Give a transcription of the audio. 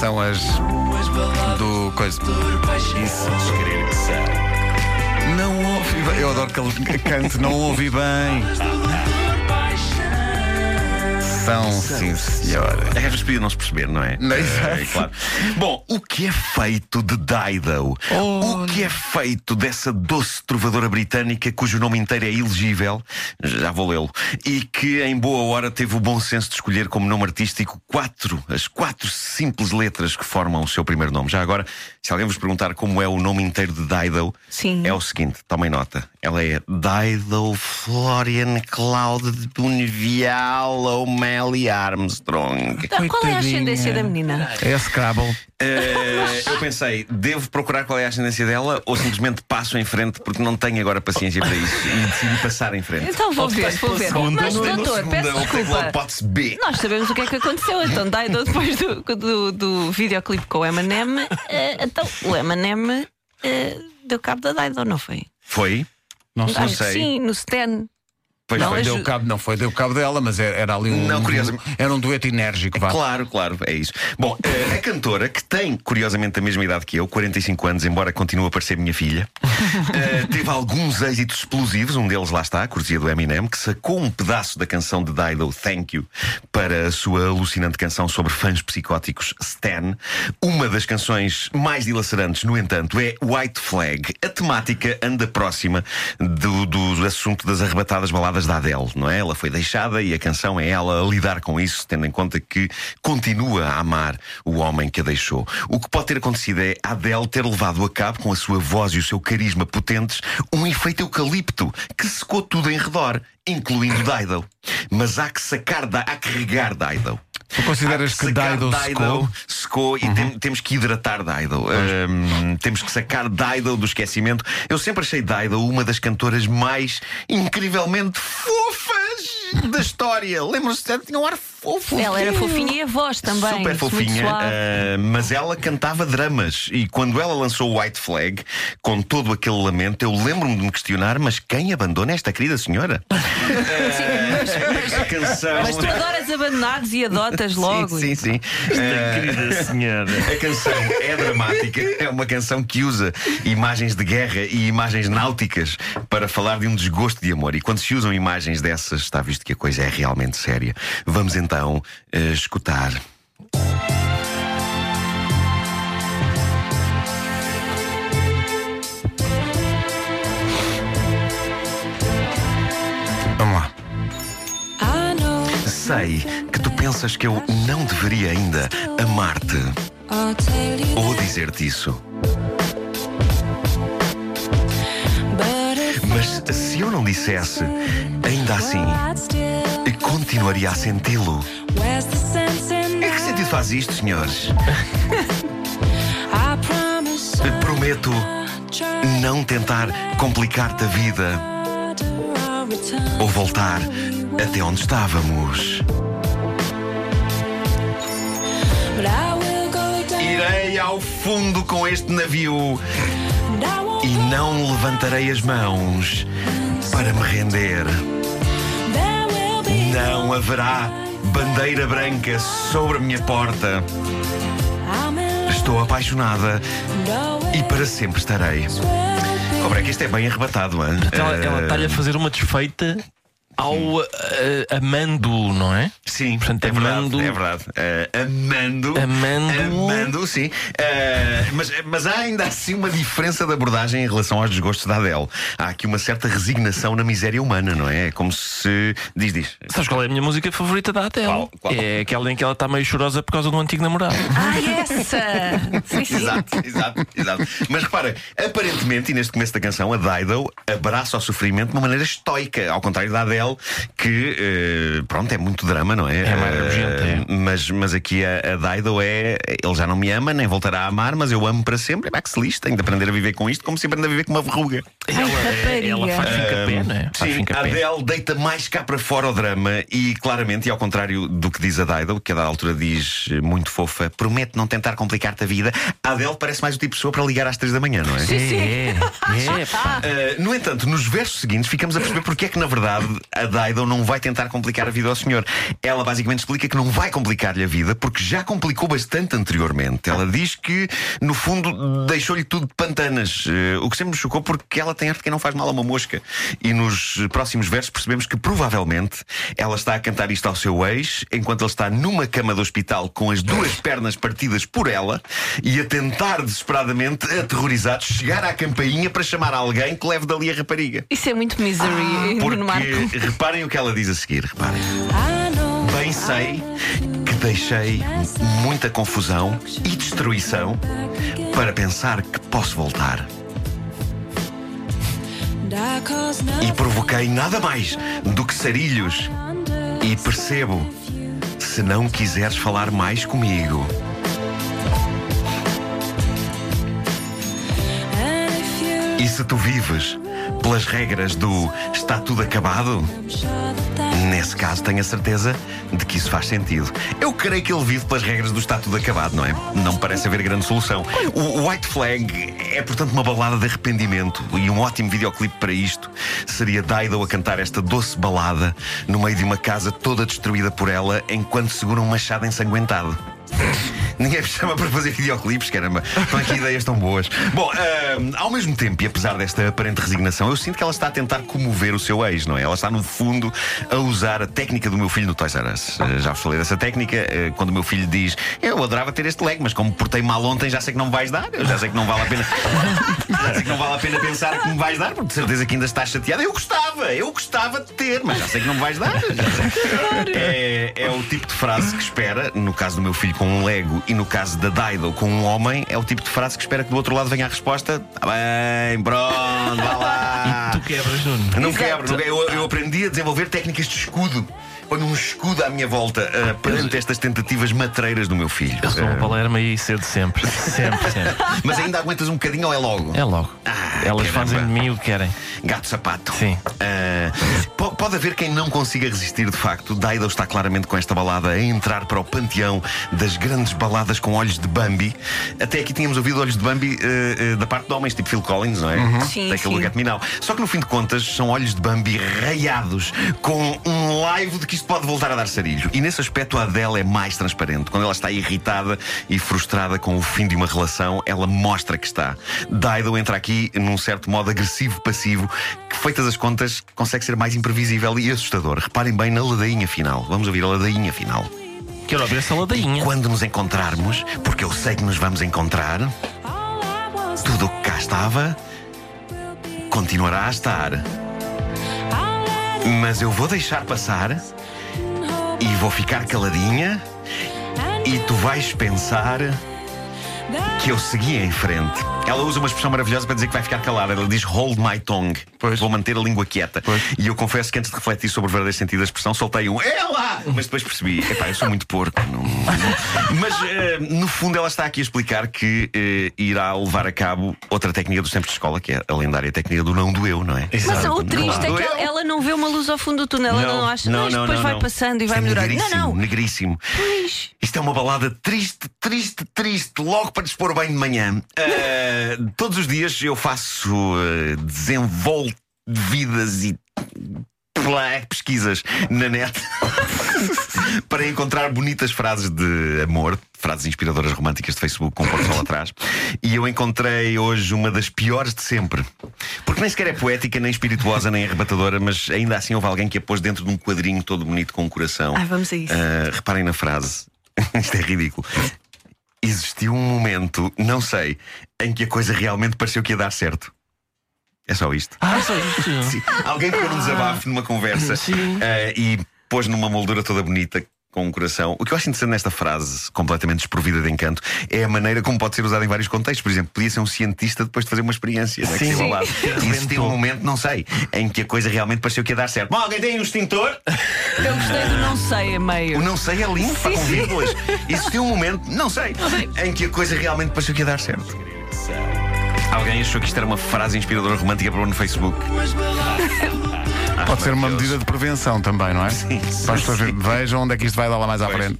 são as do coisa. Isso. Não ouvi bem. Eu adoro que ele cante, não ouvi bem. São, sim, senhora. É às vezes podia não se perceber, não é? Não, É, exato. claro. Bom, o que é feito de Dido? O que é feito dessa doce trovadora britânica cujo nome inteiro é ilegível? Já vou lê-lo. E que em boa hora teve o bom senso de escolher como nome artístico quatro, as quatro simples letras que formam o seu primeiro nome. Já agora, se alguém vos perguntar como é o nome inteiro de Dido, Sim. é o seguinte, tomem nota. Ela é Dido Florian Cloud de Bonivial O'Malley Armstrong. Então, qual é a ascendência da menina? É Scrabble. Eh, eu pensei, devo procurar qual é a ascendência dela ou simplesmente passo em frente porque não tenho agora paciência para isso e decidi passar em frente. Então vou ver, vou ver. Mas, Ou doutor, segunda, peço desculpa. B. Nós sabemos o que é que aconteceu. Então, Dido, depois do, do, do videoclipe com o Eminem, eh, então o Eminem eh, deu cabo da Dido, não foi? Foi? Não sei. Acho que sim, no Stan. Pois Não, foi. deu cabo, não foi, deu cabo dela, mas era, era ali um. Não, curiosamente- Era um dueto enérgico, vá. Claro, claro, é isso. Bom, eh, a cantora, que tem curiosamente a mesma idade que eu, 45 anos, embora continue a parecer minha filha, eh, teve alguns êxitos explosivos. Um deles lá está, a cortesia do Eminem, que sacou um pedaço da canção de Dido, Thank You, para a sua alucinante canção sobre fãs psicóticos, Stan. Uma das canções mais dilacerantes, no entanto, é White Flag. A temática anda próxima do, do assunto das arrebatadas baladas da Adele, não é? Ela foi deixada e a canção é ela a lidar com isso, tendo em conta que continua a amar o homem que a deixou. O que pode ter acontecido é a Adele ter levado a cabo, com a sua voz e o seu carisma potentes, um efeito eucalipto que secou tudo em redor, incluindo Dido. Mas há que sacar, da, há que regar Dido. Tu consideras Há que Dido secou? secou e tem- temos que hidratar Dido. Hum, temos que sacar Dido do esquecimento. Eu sempre achei Dido uma das cantoras mais incrivelmente fofas da história. Lembram-se? Tinha um ar fofo. Ela era fofinha e a voz também. Super muito fofinha, suave. ah, mas ela cantava dramas. E quando ela lançou o White Flag, com todo aquele lamento, eu lembro-me de me questionar: mas quem abandona esta querida senhora? a canção. Mas tu adoras abandonados e adotas logo. Sim, sim, sim. Ah, Querida senhora. a canção é dramática, é uma canção que usa imagens de guerra e imagens náuticas para falar de um desgosto de amor. E quando se usam imagens dessas, está visto que a coisa é realmente séria. Vamos então eh, escutar. Vamos lá. Sei que tu pensas que eu não deveria ainda amar-te ou dizer-te isso. Mas se eu não dissesse, ainda assim, continuaria a senti-lo. Em que sentido faz isto, senhores? Prometo não tentar complicar-te a vida ou voltar até onde estávamos. Irei ao fundo com este navio e não levantarei as mãos para me render. Não haverá bandeira branca sobre a minha porta. Estou apaixonada e para sempre estarei. Cobra, é que isto é bem arrebatado, hein? Ela, Eh, ela está-lhe a fazer uma desfeita ao eh, amando, não é? Sim, Portanto, é verdade. amando- É verdade. Eh, amando. Amando. Amando, sim. Eh, mas, mas há ainda assim uma diferença de abordagem em relação aos desgostos da Adele. Há aqui uma certa resignação na miséria humana, não é? É como se. Diz, diz. Sabes qual é a minha música favorita da Adele? Qual? Qual? É aquela em que ela está meio chorosa por causa do antigo namorado. Ah, essa! Sim, sim. Exato, exato, exato. Mas repara, aparentemente, e neste começo da canção, a Dido abraça o sofrimento de uma maneira estoica, ao contrário da Adele, que, eh, pronto, é muito drama, não é? É mais Eh, urgente, é. Mas, mas aqui a, a Dido é. Ele já não me ama, nem voltará a amar, mas eu amo para sempre. É que se lixe, tenho de aprender a viver com isto, como se aprende a viver com uma verruga. Ela, rapariga. ela faz fincapé, não é? Faz Sim, a. Adele deita mais cá para fora o drama e claramente, e ao contrário do que diz a Dido, que a da altura diz eh, muito fofa, promete não tentar complicar-te a vida, a Adele parece mais o tipo de pessoa para ligar às três da manhã, não é? É, é, pá. Uh, no entanto, nos versos seguintes ficamos a perceber porque é que, na verdade, a Dido não vai tentar complicar a vida ao senhor. Ela basicamente explica que não vai complicar-lhe a vida porque já complicou bastante anteriormente. Ela diz que, no fundo, deixou-lhe tudo de pantanas. Uh, o que sempre me chocou porque ela tem arte que não faz mal a uma mosca. E nos próximos versos percebemos que, provavelmente, ela está a cantar isto ao seu ex enquanto ele está numa cama de hospital com as duas pernas partidas por ela e a tentar desesperadamente, aterrorizado, chegar à campainha para chamar alguém que leve dali a rapariga. Isso é muito misery, Nuno Marco. Porque reparem o que ela diz a seguir, reparem. Bem sei que deixei muita confusão e destruição para pensar que posso voltar. E provoquei nada mais do que sarilhos. E percebo, se não quiseres falar mais comigo. E se tu vives pelas regras do está tudo acabado, nesse caso tenho a certeza de que isso faz sentido. Eu creio que ele vive pelas regras do está tudo acabado, não é? Não parece haver grande solução. O, White Flag é, portanto, uma balada de arrependimento e um ótimo videoclipe para isto seria Dido a cantar esta doce balada no meio de uma casa toda destruída por ela enquanto segura um machado ensanguentado. Ninguém me chama para fazer videoclipes, caramba. Estão aqui ideias tão boas. Bom, ao mesmo tempo, e apesar desta aparente resignação, eu sinto que ela está a tentar comover o seu ex, não é? Ela está, no fundo, a usar a técnica do meu filho no Toys R Us. Eh, já vos falei dessa técnica. eh, quando o meu filho diz: Eu adorava ter este leg, mas como portei mal ontem, já sei que não me vais dar. Eu já sei que não vale a pena. já sei que não vale a pena pensar que me vais dar, porque de certeza que ainda estás chateada. Eu gostava, eu gostava de ter, mas já sei que não me vais dar. É, é o tipo de frase que espera, no caso do meu filho com um Lego e no caso da Dido com um homem, é o tipo de frase que espera que do outro lado venha a resposta: Tá bem, pronto, vá lá. Tu quebras, Nuno. Não quebro, não- eu, eu aprendi a desenvolver técnicas de escudo. Ponho um escudo à minha volta ah, perante estas tentativas matreiras do meu filho. Eu sou um Ah, Palermo e cedo sempre. Sempre, sempre. mas ainda aguentas um bocadinho ou é logo? É logo. Ah, Elas caramba. fazem de mim o que querem. Gato sapato. Sim. Po- pode haver quem não consiga resistir de facto. Dido está claramente com esta balada a entrar para o panteão das grandes baladas com olhos de Bambi. Até aqui tínhamos ouvido olhos de Bambi eh, eh, da parte de homens, tipo Phil Collins, não é? Sim, Daquele sim. Get Me Now. Só que no fim de contas são olhos de Bambi raiados com um live de que isto pode voltar a dar sarilho. E nesse aspecto a Adele é mais transparente. Quando ela está irritada e frustrada com o fim de uma relação, ela mostra que está. Dido entra aqui num certo modo agressivo-passivo que, feitas as contas, consegue ser mais imprevisível e assustador. Reparem bem na ladainha final. Vamos ouvir a ladainha final. Quero ouvir essa ladainha. Quando nos encontrarmos, porque eu sei que nos vamos encontrar, tudo o que cá estava continuará a estar. Mas eu vou deixar passar e vou ficar caladinha. E tu vais pensar que eu segui em frente. Ela usa uma expressão maravilhosa para dizer que vai ficar calada. Ela diz hold my tongue. Vou manter a língua quieta. E eu confesso que antes de refletir sobre o verdadeiro sentido da expressão, soltei um ela! Mas depois percebi, epá, eu sou muito porco. não- não- Mas eh, no fundo ela está aqui a explicar que eh, irá levar a cabo outra técnica dos tempos de escola, que é a lendária técnica do não doeu, não é? Mas o triste é Não que doeu. ela, ela não vê uma luz ao fundo do túnel, ela não acha, não, isto depois vai passando e Isto vai é melhorar. Não, negríssimo, não. negríssimo. Pois. Isto é uma balada triste, triste, triste, logo para dispor bem de manhã. Ah, todos os dias eu faço uh, desenvolvidas e plá, pesquisas na net para encontrar bonitas frases de amor, frases inspiradoras românticas de Facebook com o pôr sol atrás. E eu encontrei hoje uma das piores de sempre. Porque nem sequer é poética, nem espirituosa, nem arrebatadora, mas ainda assim houve alguém que a pôs dentro de um quadrinho todo bonito com um coração. Ah, vamos a isso. Ah, reparem na frase. Isto é ridículo. Existiu um momento, não sei, em que a coisa realmente pareceu que ia dar certo. É só isto. Ah, só isto. Sim. Alguém pôs um desabafo numa conversa Sim. ah, e pôs numa moldura toda bonita. Com um coração. O que eu acho interessante nesta frase, completamente desprovida de encanto, é a maneira como pode ser usada em vários contextos. Por exemplo, podia ser um cientista depois de fazer uma experiência. não é? Que Sim. Sim. Existiu Inventou. um momento, não sei, em que a coisa realmente pareceu que ia dar certo. Bom, alguém tem um extintor? Eu gostei do não sei a O meio. não sei é lindo para Sim, com sim. vírgulas. Existiu um momento, não sei, em que a coisa realmente pareceu que ia dar certo. Alguém achou que isto era uma frase inspiradora romântica para no Facebook. Pode ser uma medida de prevenção também, não é? Sim, Para as pessoas vejam onde é que isto vai dar lá mais à frente.